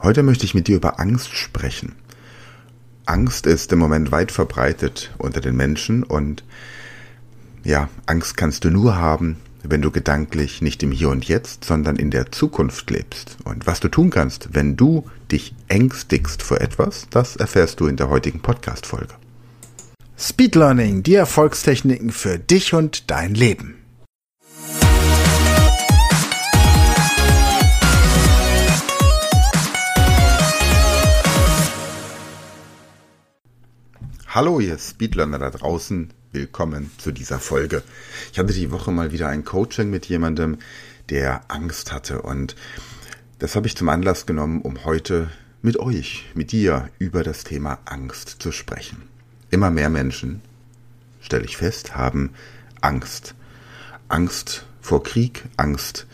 Heute möchte ich mit dir über Angst sprechen. Angst ist im Moment weit verbreitet unter den Menschen und ja, Angst kannst du nur haben, wenn du gedanklich nicht im Hier und Jetzt, sondern in der Zukunft lebst. Und was du tun kannst, wenn du dich ängstigst vor etwas, das erfährst du in der heutigen Podcast-Folge. Speed Learning, die Erfolgstechniken für dich und dein Leben. Hallo, ihr Speedlearner da draußen. Willkommen zu dieser Folge. Ich hatte die Woche mal wieder ein Coaching mit jemandem, der Angst hatte. Und das habe ich zum Anlass genommen, um heute mit euch, mit dir über das Thema Angst zu sprechen. Immer mehr Menschen, stelle ich fest, haben Angst. Angst vor Krieg, Angst,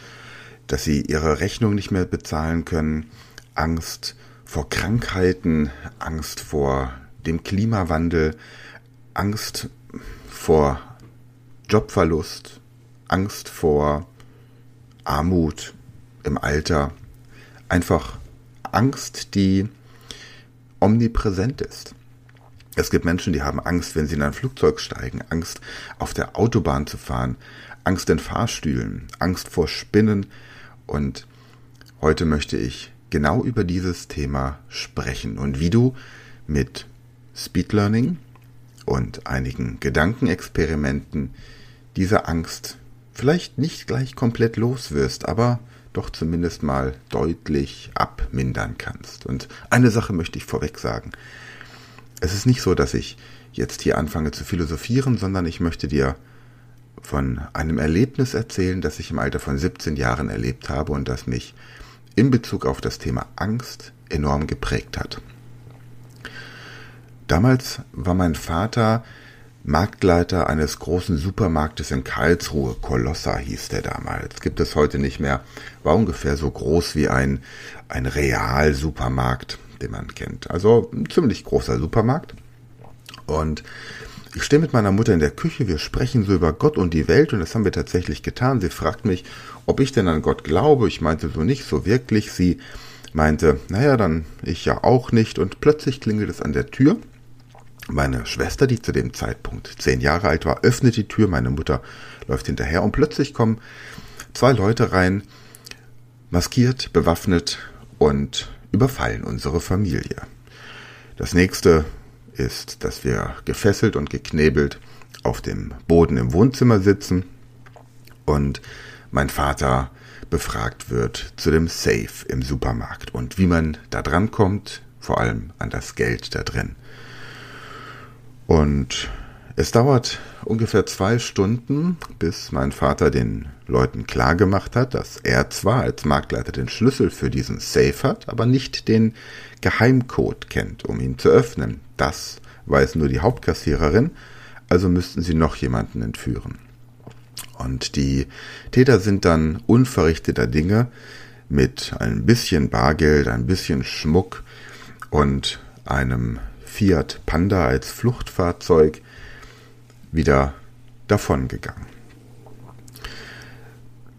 dass sie ihre Rechnung nicht mehr bezahlen können, Angst vor Krankheiten, Angst vor dem Klimawandel, Angst vor Jobverlust, Angst vor Armut im Alter, einfach Angst, die omnipräsent ist. Es gibt Menschen, die haben Angst, wenn sie in ein Flugzeug steigen, Angst auf der Autobahn zu fahren, Angst in Fahrstühlen, Angst vor Spinnen. Und heute möchte ich genau über dieses Thema sprechen. Und wie du mit Speed Learning und einigen Gedankenexperimenten diese Angst vielleicht nicht gleich komplett los wirst, aber doch zumindest mal deutlich abmindern kannst. Und eine Sache möchte ich vorweg sagen. Es ist nicht so, dass ich jetzt hier anfange zu philosophieren, sondern ich möchte dir von einem Erlebnis erzählen, das ich im Alter von 17 Jahren erlebt habe und das mich in Bezug auf das Thema Angst enorm geprägt hat. Damals war mein Vater Marktleiter eines großen Supermarktes in Karlsruhe. Colossa hieß der damals. Gibt es heute nicht mehr. War ungefähr so groß wie ein, ein Real-Supermarkt, den man kennt. Also ein ziemlich großer Supermarkt. Und ich stehe mit meiner Mutter in der Küche, wir sprechen so über Gott und die Welt und das haben wir tatsächlich getan. Sie fragt mich, ob ich denn an Gott glaube. Ich meinte so nicht so wirklich. Sie meinte, naja, dann ich ja auch nicht. Und plötzlich klingelt es an der Tür meine Schwester, die zu dem Zeitpunkt zehn Jahre alt war, öffnet die Tür, meine Mutter läuft hinterher und plötzlich kommen zwei Leute rein, maskiert, bewaffnet und überfallen unsere Familie. Das nächste ist, dass wir gefesselt und geknebelt auf dem Boden im Wohnzimmer sitzen und mein Vater befragt wird zu dem Safe im Supermarkt und wie man da dran kommt, vor allem an das Geld da drin. Und es dauert ungefähr zwei Stunden, bis mein Vater den Leuten klargemacht hat, dass er zwar als Marktleiter den Schlüssel für diesen Safe hat, aber nicht den Geheimcode kennt, um ihn zu öffnen. Das weiß nur die Hauptkassiererin, also müssten sie noch jemanden entführen. Und die Täter sind dann unverrichteter Dinge mit ein bisschen Bargeld, ein bisschen Schmuck und einem Fiat Panda als Fluchtfahrzeug wieder davongegangen.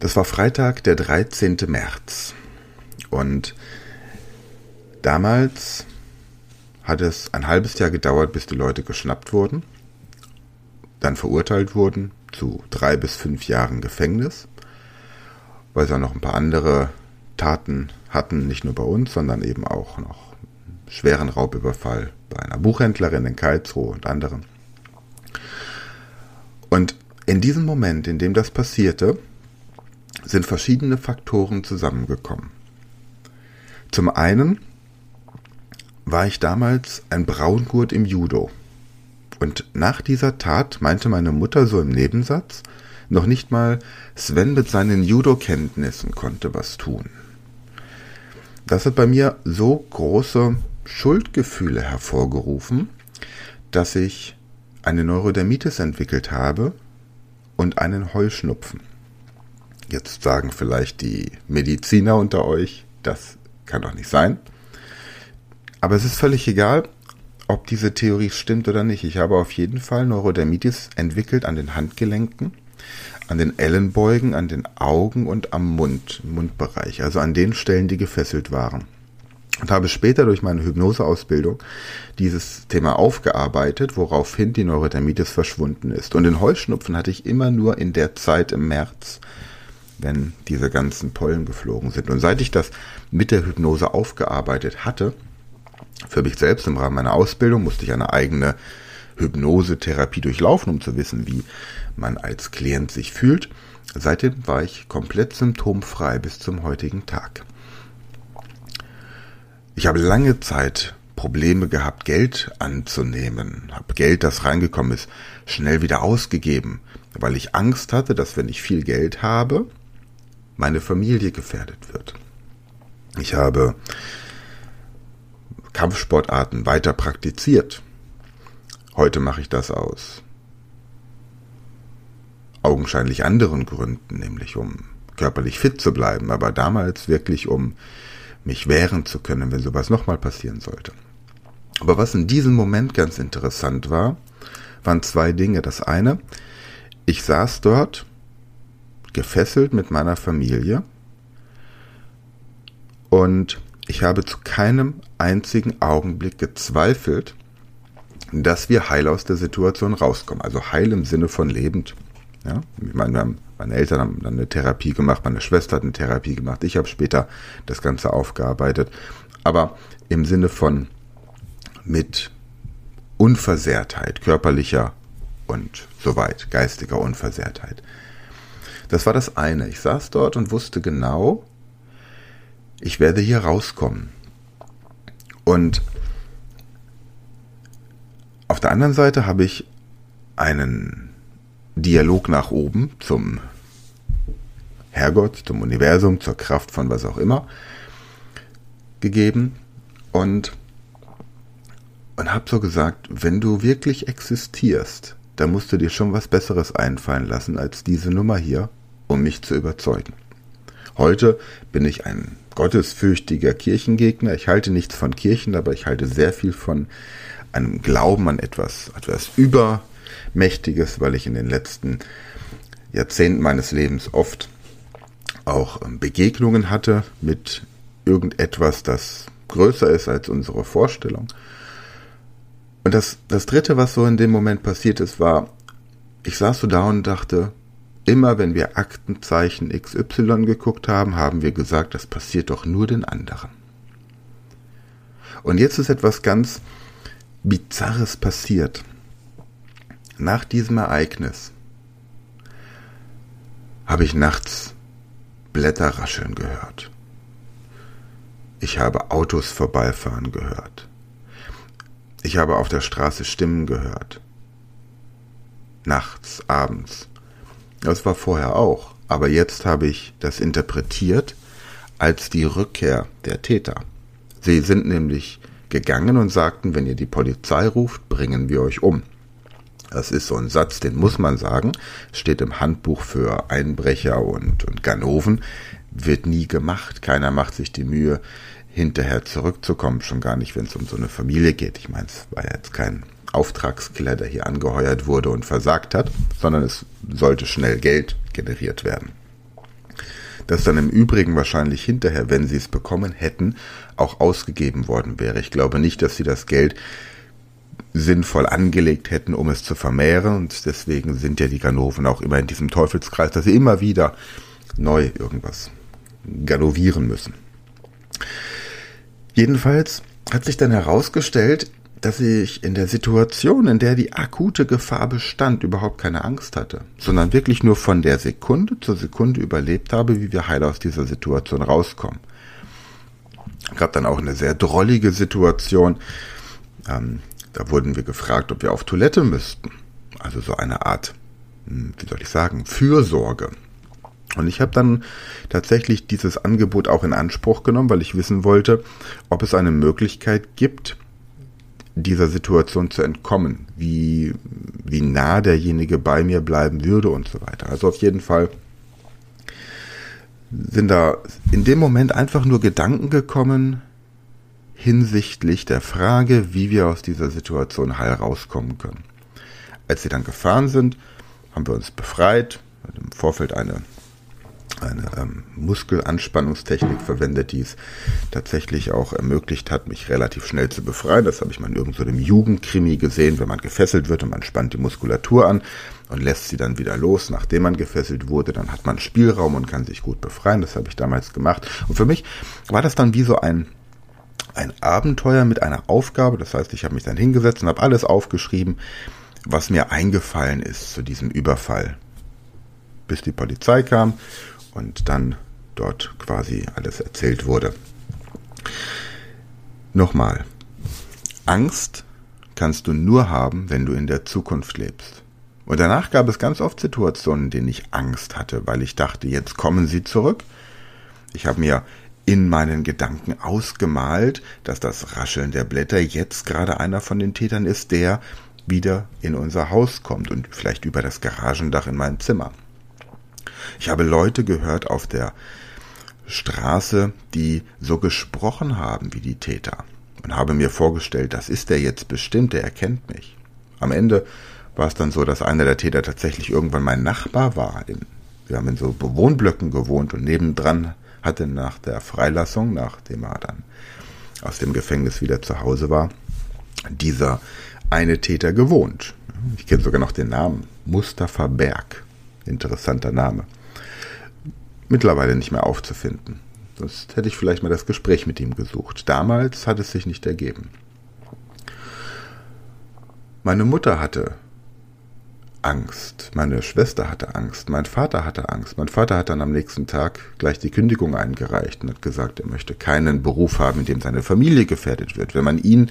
Das war Freitag, der 13. März. Und damals hat es ein halbes Jahr gedauert, bis die Leute geschnappt wurden, dann verurteilt wurden zu drei bis fünf Jahren Gefängnis, weil sie auch noch ein paar andere Taten hatten, nicht nur bei uns, sondern eben auch noch schweren Raubüberfall bei einer Buchhändlerin in Karlsruhe und anderen. Und in diesem Moment, in dem das passierte, sind verschiedene Faktoren zusammengekommen. Zum einen war ich damals ein Braungurt im Judo. Und nach dieser Tat meinte meine Mutter so im Nebensatz, noch nicht mal Sven mit seinen Judo-Kenntnissen konnte was tun. Das hat bei mir so große Schuldgefühle hervorgerufen, dass ich eine Neurodermitis entwickelt habe und einen Heuschnupfen. Jetzt sagen vielleicht die Mediziner unter euch, das kann doch nicht sein. Aber es ist völlig egal, ob diese Theorie stimmt oder nicht. Ich habe auf jeden Fall Neurodermitis entwickelt an den Handgelenken, an den Ellenbeugen, an den Augen und am Mund, Mundbereich, also an den Stellen, die gefesselt waren. und habe später durch meine Hypnoseausbildung dieses Thema aufgearbeitet, woraufhin die Neurodermitis verschwunden ist. Und den Heuschnupfen hatte ich immer nur in der Zeit im März, wenn diese ganzen Pollen geflogen sind. Und seit ich das mit der Hypnose aufgearbeitet hatte, für mich selbst im Rahmen meiner Ausbildung musste ich eine eigene Hypnosetherapie durchlaufen, um zu wissen, wie man als Klient sich fühlt. Seitdem war ich komplett symptomfrei bis zum heutigen Tag. Ich habe lange Zeit Probleme gehabt, Geld anzunehmen, habe Geld, das reingekommen ist, schnell wieder ausgegeben, weil ich Angst hatte, dass wenn ich viel Geld habe, meine Familie gefährdet wird. Ich habe Kampfsportarten weiter praktiziert. Heute mache ich das aus augenscheinlich anderen Gründen, nämlich um körperlich fit zu bleiben, aber damals wirklich um mich wehren zu können, wenn sowas nochmal passieren sollte. Aber was in diesem Moment ganz interessant war, waren zwei Dinge. Das eine, ich saß dort gefesselt mit meiner Familie und ich habe zu keinem einzigen Augenblick gezweifelt, dass wir heil aus der Situation rauskommen. Also heil im Sinne von lebend. Ja? Ich meine, meine Eltern haben dann eine Therapie gemacht, meine Schwester hat eine Therapie gemacht, ich habe später das Ganze aufgearbeitet. Aber im Sinne von mit Unversehrtheit, körperlicher und soweit, geistiger Unversehrtheit. Das war das eine. Ich saß dort und wusste genau, ich werde hier rauskommen. Und auf der anderen Seite habe ich einen Dialog nach oben zum Herrgott, zum Universum, zur Kraft von was auch immer gegeben und und habe so gesagt, wenn du wirklich existierst, dann musst du dir schon was Besseres einfallen lassen als diese Nummer hier, um mich zu überzeugen. Heute bin ich ein gottesfürchtiger Kirchengegner. Ich halte nichts von Kirchen, aber ich halte sehr viel von einem Glauben an etwas, etwas über Mächtiges, weil ich in den letzten Jahrzehnten meines Lebens oft auch ähm, Begegnungen hatte mit irgendetwas, das größer ist als unsere Vorstellung. Und das, das Dritte, was so in dem Moment passiert ist, war, ich saß so da und dachte, immer wenn wir Aktenzeichen XY geguckt haben, haben wir gesagt, das passiert doch nur den anderen. Und jetzt ist etwas ganz Bizarres passiert nach diesem Ereignis habe ich nachts Blätter rascheln gehört. Ich habe Autos vorbeifahren gehört. Ich habe auf der Straße Stimmen gehört. Nachts, abends. Das war vorher auch, aber jetzt habe ich das interpretiert als die Rückkehr der Täter. Sie sind nämlich gegangen und sagten, wenn ihr die Polizei ruft, bringen wir euch um. Das ist so ein Satz, den muss man sagen. Steht im Handbuch für Einbrecher und, und Ganoven. Wird nie gemacht. Keiner macht sich die Mühe, hinterher zurückzukommen. Schon gar nicht, wenn es um so eine Familie geht. Ich meine, es war ja jetzt kein Auftragskiller, der hier angeheuert wurde und versagt hat, sondern es sollte schnell Geld generiert werden. Das dann im Übrigen wahrscheinlich hinterher, wenn sie es bekommen hätten, auch ausgegeben worden wäre. Ich glaube nicht, dass sie das Geld sinnvoll angelegt hätten, um es zu vermehren. Und deswegen sind ja die Ganoven auch immer in diesem Teufelskreis, dass sie immer wieder neu irgendwas ganovieren müssen. Jedenfalls hat sich dann herausgestellt, dass ich in der Situation, in der die akute Gefahr bestand, überhaupt keine Angst hatte, sondern wirklich nur von der Sekunde zur Sekunde überlebt habe, wie wir heil aus dieser Situation rauskommen. Gab dann auch eine sehr drollige Situation. Ähm, da wurden wir gefragt, ob wir auf Toilette müssten. Also so eine Art, hm, wie soll ich sagen, Fürsorge. Und ich habe dann tatsächlich dieses Angebot auch in Anspruch genommen, weil ich wissen wollte, ob es eine Möglichkeit gibt, dieser Situation zu entkommen, wie, wie nah derjenige bei mir bleiben würde und so weiter. Also auf jeden Fall sind da in dem Moment einfach nur Gedanken gekommen, hinsichtlich der Frage, wie wir aus dieser Situation heil rauskommen können. Als sie dann gefahren sind, haben wir uns befreit, im Vorfeld eine eine ähm, Muskelanspannungstechnik verwendet, die es tatsächlich auch ermöglicht hat, mich relativ schnell zu befreien. Das habe ich mal in irgendeinem Jugendkrimi gesehen, wenn man gefesselt wird und man spannt die Muskulatur an und lässt sie dann wieder los, nachdem man gefesselt wurde, dann hat man Spielraum und kann sich gut befreien. Das habe ich damals gemacht. Und für mich war das dann wie so ein ein Abenteuer mit einer Aufgabe. Das heißt, ich habe mich dann hingesetzt und habe alles aufgeschrieben, was mir eingefallen ist zu diesem Überfall. Bis die Polizei kam und dann dort quasi alles erzählt wurde. Nochmal, Angst kannst du nur haben, wenn du in der Zukunft lebst. Und danach gab es ganz oft Situationen, in denen ich Angst hatte, weil ich dachte, jetzt kommen sie zurück. Ich habe mir in meinen Gedanken ausgemalt, dass das Rascheln der Blätter jetzt gerade einer von den Tätern ist, der wieder in unser Haus kommt und vielleicht über das Garagendach in mein Zimmer. Ich habe Leute gehört auf der Straße, die so gesprochen haben wie die Täter und habe mir vorgestellt, das ist der jetzt bestimmt, der erkennt mich. Am Ende war es dann so, dass einer der Täter tatsächlich irgendwann mein Nachbar war. Wir haben in so Bewohnblöcken gewohnt und nebendran hatte nach der Freilassung, nachdem er dann aus dem Gefängnis wieder zu Hause war, dieser eine Täter gewohnt. Ich kenne sogar noch den Namen. Mustafa Berg. Interessanter Name mittlerweile nicht mehr aufzufinden. Sonst hätte ich vielleicht mal das Gespräch mit ihm gesucht. Damals hat es sich nicht ergeben. Meine Mutter hatte Angst, meine Schwester hatte Angst, mein Vater hatte Angst. Mein Vater hat dann am nächsten Tag gleich die Kündigung eingereicht und hat gesagt, er möchte keinen Beruf haben, in dem seine Familie gefährdet wird. Wenn man ihn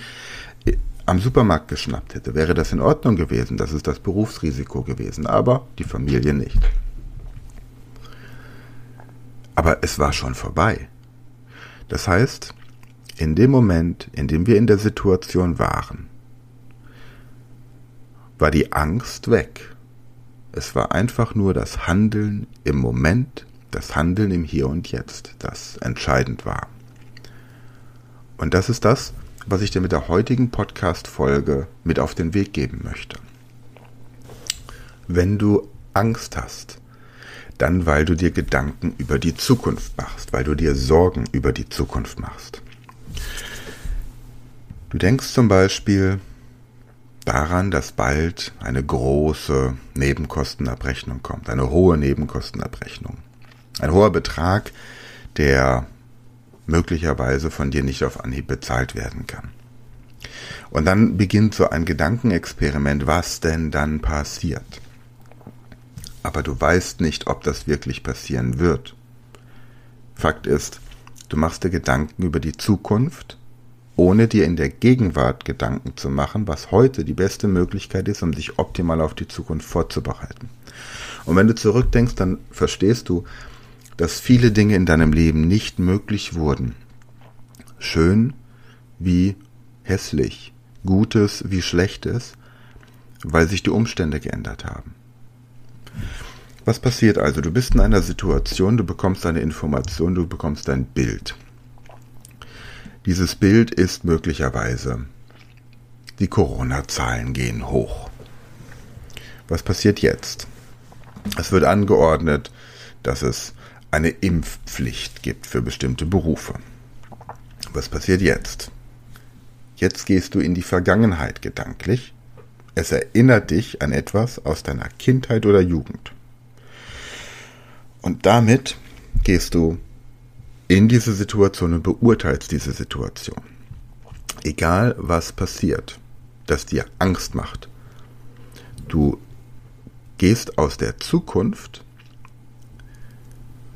äh, am Supermarkt geschnappt hätte, wäre das in Ordnung gewesen, das ist das Berufsrisiko gewesen, aber die Familie nicht. Aber es war schon vorbei. Das heißt, in dem Moment, in dem wir in der Situation waren, war die Angst weg. Es war einfach nur das Handeln im Moment, das Handeln im Hier und Jetzt, das entscheidend war. Und das ist das, was ich dir mit der heutigen Podcast-Folge mit auf den Weg geben möchte. Wenn du Angst hast, dann, weil du dir Gedanken über die Zukunft machst, weil du dir Sorgen über die Zukunft machst. Du denkst zum Beispiel daran, dass bald eine große Nebenkostenabrechnung kommt, eine hohe Nebenkostenabrechnung. Ein hoher Betrag, der möglicherweise von dir nicht auf Anhieb bezahlt werden kann. Und dann beginnt so ein Gedankenexperiment, was denn dann passiert aber du weißt nicht, ob das wirklich passieren wird. Fakt ist, du machst dir Gedanken über die Zukunft, ohne dir in der Gegenwart Gedanken zu machen, was heute die beste Möglichkeit ist, um sich optimal auf die Zukunft vorzubereiten. Und wenn du zurückdenkst, dann verstehst du, dass viele Dinge in deinem Leben nicht möglich wurden. Schön wie hässlich, Gutes wie Schlechtes, weil sich die Umstände geändert haben. Was passiert also? Du bist in einer Situation, du bekommst eine Information, du bekommst ein Bild. Dieses Bild ist möglicherweise, die Corona-Zahlen gehen hoch. Was passiert jetzt? Es wird angeordnet, dass es eine Impfpflicht gibt für bestimmte Berufe. Was passiert jetzt? Jetzt gehst du in die Vergangenheit gedanklich. Es erinnert dich an etwas aus deiner Kindheit oder Jugend. Und damit gehst du in diese Situation und beurteilst diese Situation. Egal was passiert, das dir Angst macht. Du gehst aus der Zukunft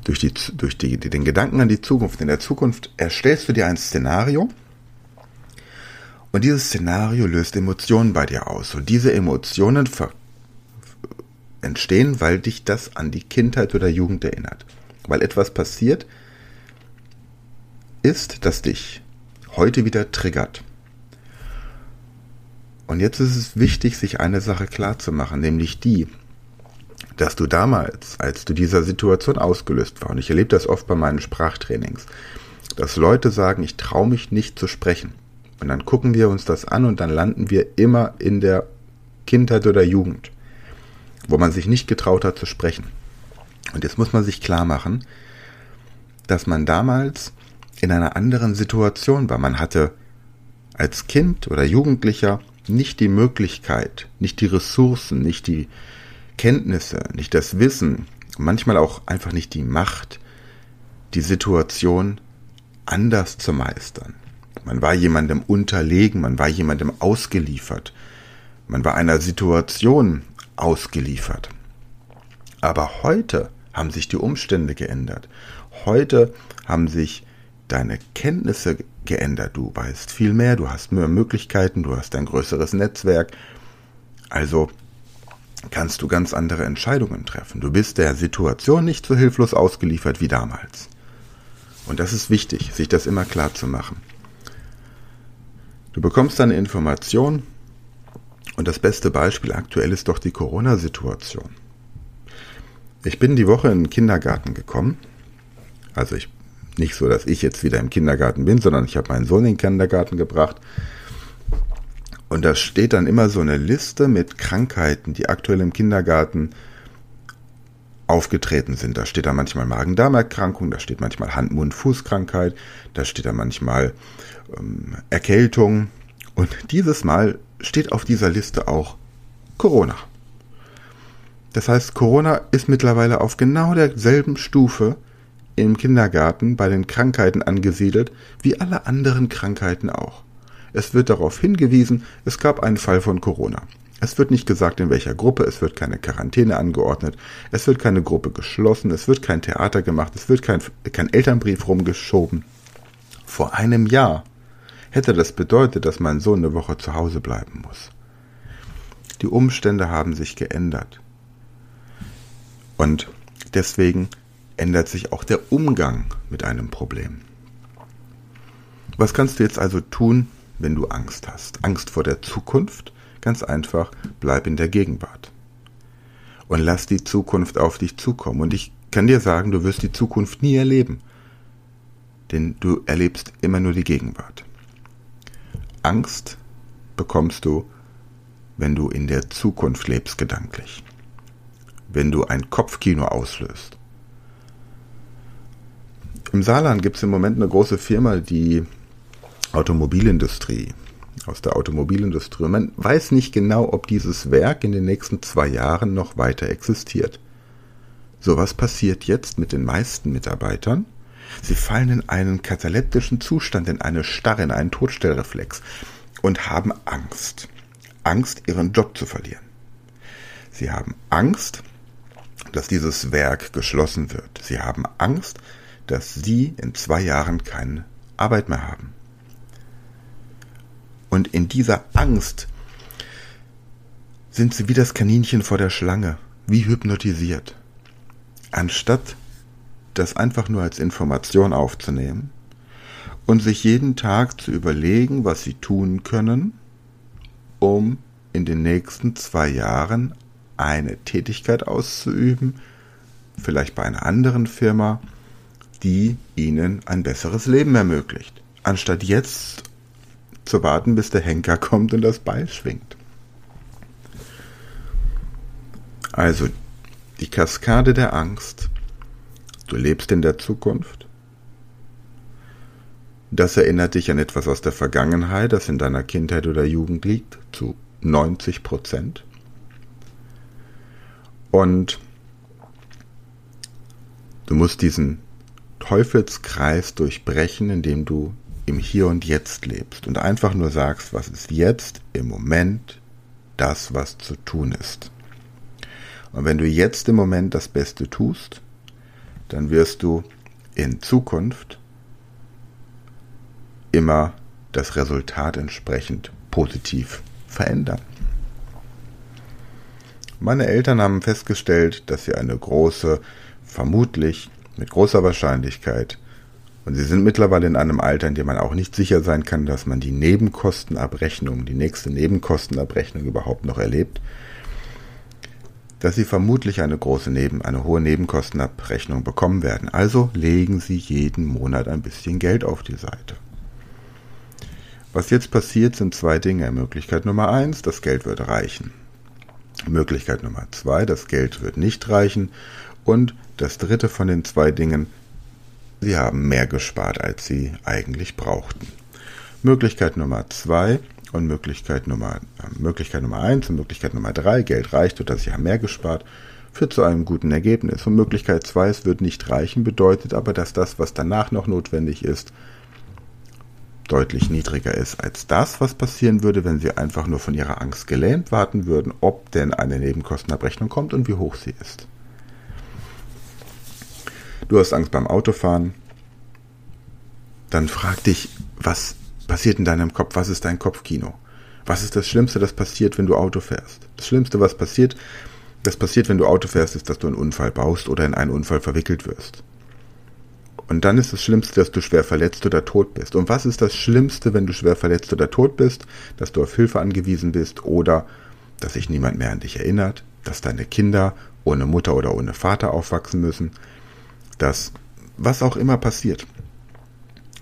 durch, die, durch die, den Gedanken an die Zukunft. In der Zukunft erstellst du dir ein Szenario und dieses Szenario löst Emotionen bei dir aus. Und diese Emotionen entstehen, weil dich das an die Kindheit oder Jugend erinnert. Weil etwas passiert ist, das dich heute wieder triggert. Und jetzt ist es wichtig, sich eine Sache klar zu machen, nämlich die, dass du damals, als du dieser Situation ausgelöst war, und ich erlebe das oft bei meinen Sprachtrainings, dass Leute sagen, ich traue mich nicht zu sprechen. Und dann gucken wir uns das an und dann landen wir immer in der Kindheit oder Jugend wo man sich nicht getraut hat zu sprechen. Und jetzt muss man sich klar machen, dass man damals in einer anderen Situation war. Man hatte als Kind oder Jugendlicher nicht die Möglichkeit, nicht die Ressourcen, nicht die Kenntnisse, nicht das Wissen, manchmal auch einfach nicht die Macht, die Situation anders zu meistern. Man war jemandem unterlegen, man war jemandem ausgeliefert, man war einer Situation ausgeliefert. Aber heute haben sich die Umstände geändert. Heute haben sich deine Kenntnisse geändert. Du weißt viel mehr, du hast mehr Möglichkeiten, du hast ein größeres Netzwerk. Also kannst du ganz andere Entscheidungen treffen. Du bist der Situation nicht so hilflos ausgeliefert wie damals. Und das ist wichtig, sich das immer klar zu machen. Du bekommst eine Information und das beste Beispiel aktuell ist doch die Corona-Situation. Ich bin die Woche in den Kindergarten gekommen. Also ich nicht so, dass ich jetzt wieder im Kindergarten bin, sondern ich habe meinen Sohn in den Kindergarten gebracht. Und da steht dann immer so eine Liste mit Krankheiten, die aktuell im Kindergarten aufgetreten sind. Da steht da manchmal Magen-Darm-Erkrankung, da steht manchmal Hand-Mund-Fuß-Krankheit, da steht da manchmal ähm, Erkältung. Und dieses Mal steht auf dieser Liste auch Corona. Das heißt, Corona ist mittlerweile auf genau derselben Stufe im Kindergarten bei den Krankheiten angesiedelt, wie alle anderen Krankheiten auch. Es wird darauf hingewiesen, es gab einen Fall von Corona. Es wird nicht gesagt, in welcher Gruppe, es wird keine Quarantäne angeordnet, es wird keine Gruppe geschlossen, es wird kein Theater gemacht, es wird kein, kein Elternbrief rumgeschoben. Vor einem Jahr hätte das bedeutet, dass mein Sohn eine Woche zu Hause bleiben muss. Die Umstände haben sich geändert. Und deswegen ändert sich auch der Umgang mit einem Problem. Was kannst du jetzt also tun, wenn du Angst hast? Angst vor der Zukunft? Ganz einfach, bleib in der Gegenwart. Und lass die Zukunft auf dich zukommen. Und ich kann dir sagen, du wirst die Zukunft nie erleben. Denn du erlebst immer nur die Gegenwart. Angst bekommst du, wenn du in der Zukunft lebst gedanklich. Wenn du ein Kopfkino auslöst. Im Saarland gibt es im Moment eine große Firma, die Automobilindustrie, aus der Automobilindustrie. Man weiß nicht genau, ob dieses Werk in den nächsten zwei Jahren noch weiter existiert. So was passiert jetzt mit den meisten Mitarbeitern. Sie fallen in einen kataleptischen Zustand, in eine Starre, in einen Todstellreflex und haben Angst. Angst, ihren Job zu verlieren. Sie haben Angst, dass dieses Werk geschlossen wird. Sie haben Angst, dass sie in zwei Jahren keine Arbeit mehr haben. Und in dieser Angst sind sie wie das Kaninchen vor der Schlange, wie hypnotisiert. Anstatt das einfach nur als Information aufzunehmen und sich jeden Tag zu überlegen, was sie tun können, um in den nächsten zwei Jahren eine Tätigkeit auszuüben, vielleicht bei einer anderen Firma, die ihnen ein besseres Leben ermöglicht, anstatt jetzt zu warten, bis der Henker kommt und das Beil schwingt. Also die Kaskade der Angst. Du lebst in der Zukunft. Das erinnert dich an etwas aus der Vergangenheit, das in deiner Kindheit oder Jugend liegt, zu 90 Prozent. Und du musst diesen Teufelskreis durchbrechen, indem du im Hier und Jetzt lebst und einfach nur sagst, was ist jetzt im Moment das, was zu tun ist. Und wenn du jetzt im Moment das Beste tust, dann wirst du in Zukunft immer das Resultat entsprechend positiv verändern. Meine Eltern haben festgestellt, dass sie eine große, vermutlich mit großer Wahrscheinlichkeit. Und sie sind mittlerweile in einem Alter, in dem man auch nicht sicher sein kann, dass man die Nebenkostenabrechnung, die nächste Nebenkostenabrechnung überhaupt noch erlebt, dass sie vermutlich eine große Neben, eine hohe Nebenkostenabrechnung bekommen werden. Also legen sie jeden Monat ein bisschen Geld auf die Seite. Was jetzt passiert, sind zwei Dinge. Möglichkeit Nummer eins, das Geld wird reichen. Möglichkeit Nummer zwei, das Geld wird nicht reichen und das dritte von den zwei Dingen, sie haben mehr gespart, als sie eigentlich brauchten. Möglichkeit Nummer zwei und Möglichkeit Nummer, äh, Möglichkeit Nummer eins und Möglichkeit Nummer drei, Geld reicht oder sie haben mehr gespart, führt zu einem guten Ergebnis. Und Möglichkeit zwei, es wird nicht reichen, bedeutet aber, dass das, was danach noch notwendig ist, deutlich niedriger ist als das, was passieren würde, wenn sie einfach nur von ihrer Angst gelähmt warten würden, ob denn eine Nebenkostenabrechnung kommt und wie hoch sie ist. Du hast Angst beim Autofahren, dann frag dich, was passiert in deinem Kopf? Was ist dein Kopfkino? Was ist das Schlimmste, das passiert, wenn du Auto fährst? Das Schlimmste, was passiert, das passiert, wenn du Auto fährst, ist, dass du einen Unfall baust oder in einen Unfall verwickelt wirst. Und dann ist das Schlimmste, dass du schwer verletzt oder tot bist. Und was ist das Schlimmste, wenn du schwer verletzt oder tot bist? Dass du auf Hilfe angewiesen bist oder dass sich niemand mehr an dich erinnert, dass deine Kinder ohne Mutter oder ohne Vater aufwachsen müssen, dass was auch immer passiert.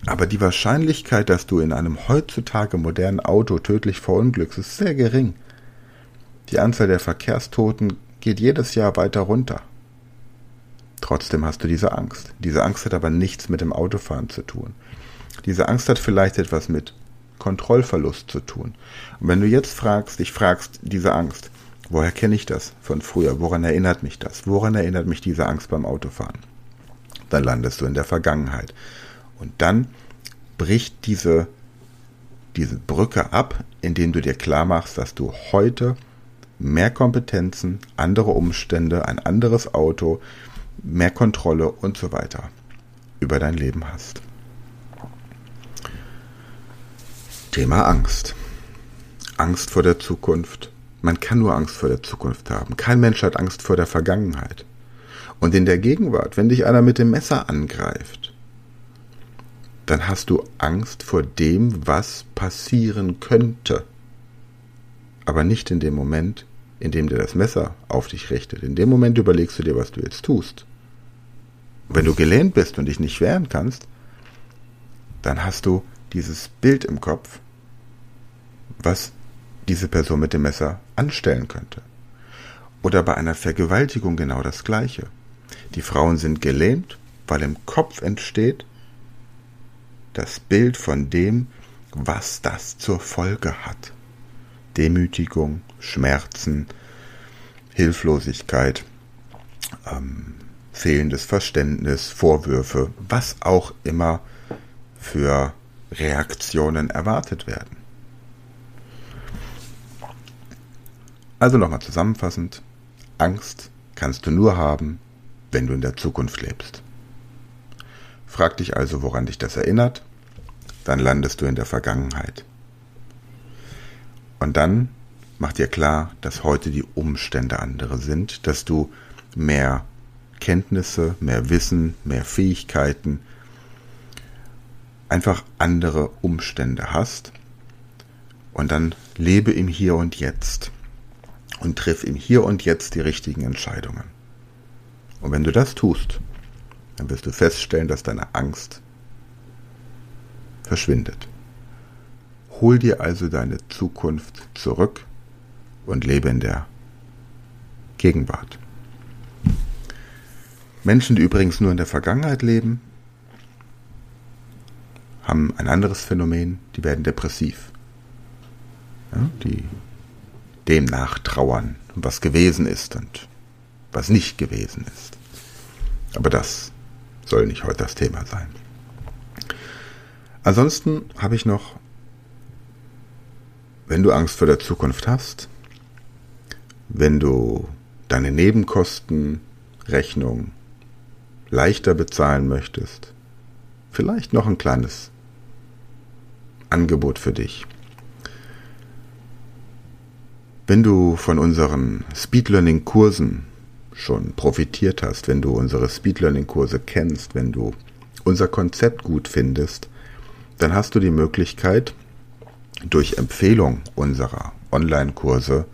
Aber die Wahrscheinlichkeit, dass du in einem heutzutage modernen Auto tödlich verunglückst, ist sehr gering. Die Anzahl der Verkehrstoten geht jedes Jahr weiter runter. Trotzdem hast du diese Angst. Diese Angst hat aber nichts mit dem Autofahren zu tun. Diese Angst hat vielleicht etwas mit Kontrollverlust zu tun. Und wenn du jetzt fragst, dich fragst, diese Angst, woher kenne ich das von früher? Woran erinnert mich das? Woran erinnert mich diese Angst beim Autofahren? Dann landest du in der Vergangenheit. Und dann bricht diese, diese Brücke ab, indem du dir klar machst, dass du heute mehr Kompetenzen, andere Umstände, ein anderes Auto, mehr Kontrolle und so weiter über dein Leben hast. Thema Angst. Angst vor der Zukunft. Man kann nur Angst vor der Zukunft haben. Kein Mensch hat Angst vor der Vergangenheit. Und in der Gegenwart, wenn dich einer mit dem Messer angreift, dann hast du Angst vor dem, was passieren könnte. Aber nicht in dem Moment, in dem dir das Messer auf dich richtet. In dem Moment überlegst du dir, was du jetzt tust. wenn du gelähmt bist und dich nicht wehren kannst, dann hast du dieses Bild im Kopf, was diese Person mit dem Messer anstellen könnte. Oder bei einer Vergewaltigung genau das Gleiche. Die Frauen sind gelähmt, weil im Kopf entsteht das Bild von dem, was das zur Folge hat. Demütigung, Schmerzen, Hilflosigkeit, ähm, fehlendes Verständnis, Vorwürfe, was auch immer für Reaktionen erwartet werden. Also nochmal zusammenfassend, Angst kannst du nur haben, wenn du in der Zukunft lebst. Frag dich also, woran dich das erinnert, dann landest du in der Vergangenheit. Und dann mach dir klar, dass heute die Umstände andere sind, dass du mehr Kenntnisse, mehr Wissen, mehr Fähigkeiten, einfach andere Umstände hast. Und dann lebe im Hier und Jetzt und triff im Hier und Jetzt die richtigen Entscheidungen. Und wenn du das tust, dann wirst du feststellen, dass deine Angst verschwindet. Hol dir also deine Zukunft zurück und lebe in der Gegenwart. Menschen, die übrigens nur in der Vergangenheit leben, haben ein anderes Phänomen, die werden depressiv. Ja, die dem nachtrauern, was gewesen ist und was nicht gewesen ist. Aber das soll nicht heute das Thema sein. Ansonsten habe ich noch, wenn du Angst vor der Zukunft hast, wenn du deine Nebenkostenrechnung leichter bezahlen möchtest, vielleicht noch ein kleines Angebot für dich. Wenn du von unseren Speed Learning Kursen schon profitiert hast, wenn du unsere Speed Learning Kurse kennst, wenn du unser Konzept gut findest, dann hast du die Möglichkeit, durch Empfehlung unserer Online-Kurse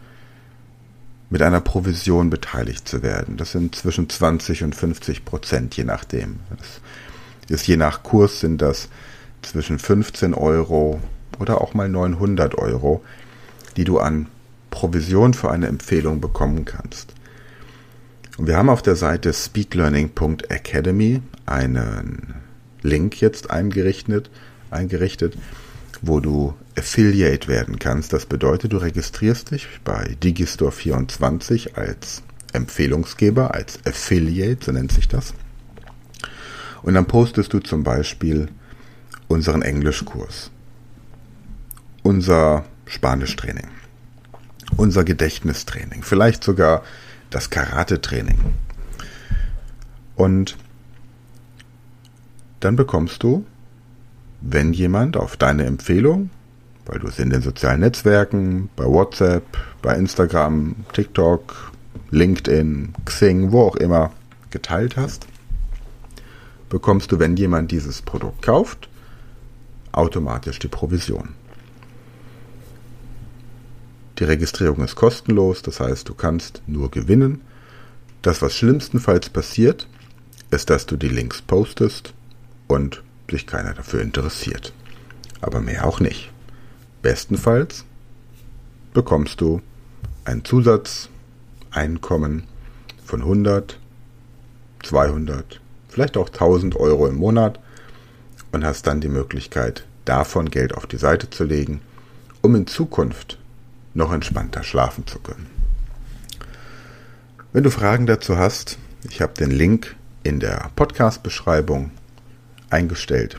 mit einer Provision beteiligt zu werden. Das sind zwischen 20 und 50 Prozent, je nachdem. Das ist je nach Kurs sind das zwischen 15 Euro oder auch mal 900 Euro, die du an Provision für eine Empfehlung bekommen kannst. Und wir haben auf der Seite speedlearning.academy einen Link jetzt eingerichtet, eingerichtet, wo du Affiliate werden kannst. Das bedeutet, du registrierst dich bei Digistore24 als Empfehlungsgeber, als Affiliate, so nennt sich das. Und dann postest du zum Beispiel unseren Englischkurs, unser Spanischtraining, unser Gedächtnistraining, vielleicht sogar das Karate-Training. Und dann bekommst du, wenn jemand auf deine Empfehlung, weil du es in den sozialen Netzwerken, bei WhatsApp, bei Instagram, TikTok, LinkedIn, Xing, wo auch immer geteilt hast, bekommst du, wenn jemand dieses Produkt kauft, automatisch die Provision. Die Registrierung ist kostenlos, das heißt, du kannst nur gewinnen. Das, was schlimmstenfalls passiert, ist, dass du die Links postest und sich keiner dafür interessiert. Aber mehr auch nicht. Bestenfalls bekommst du ein Zusatzeinkommen von 100, 200, vielleicht auch 1000 Euro im Monat und hast dann die Möglichkeit, davon Geld auf die Seite zu legen, um in Zukunft noch entspannter schlafen zu können. Wenn du Fragen dazu hast, ich habe den Link in der Podcast-Beschreibung eingestellt.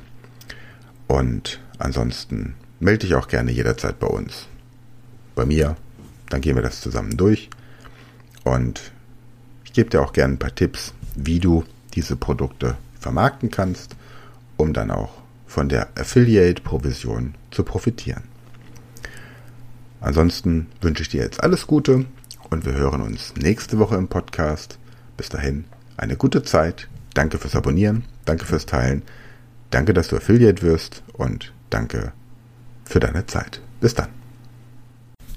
Und ansonsten melde dich auch gerne jederzeit bei uns. Bei mir, dann gehen wir das zusammen durch. Und ich gebe dir auch gerne ein paar Tipps, wie du diese Produkte vermarkten kannst, um dann auch von der Affiliate-Provision zu profitieren. Ansonsten wünsche ich dir jetzt alles Gute und wir hören uns nächste Woche im Podcast. Bis dahin eine gute Zeit. Danke fürs Abonnieren, danke fürs Teilen, danke, dass du Affiliate wirst und danke für deine Zeit. Bis dann.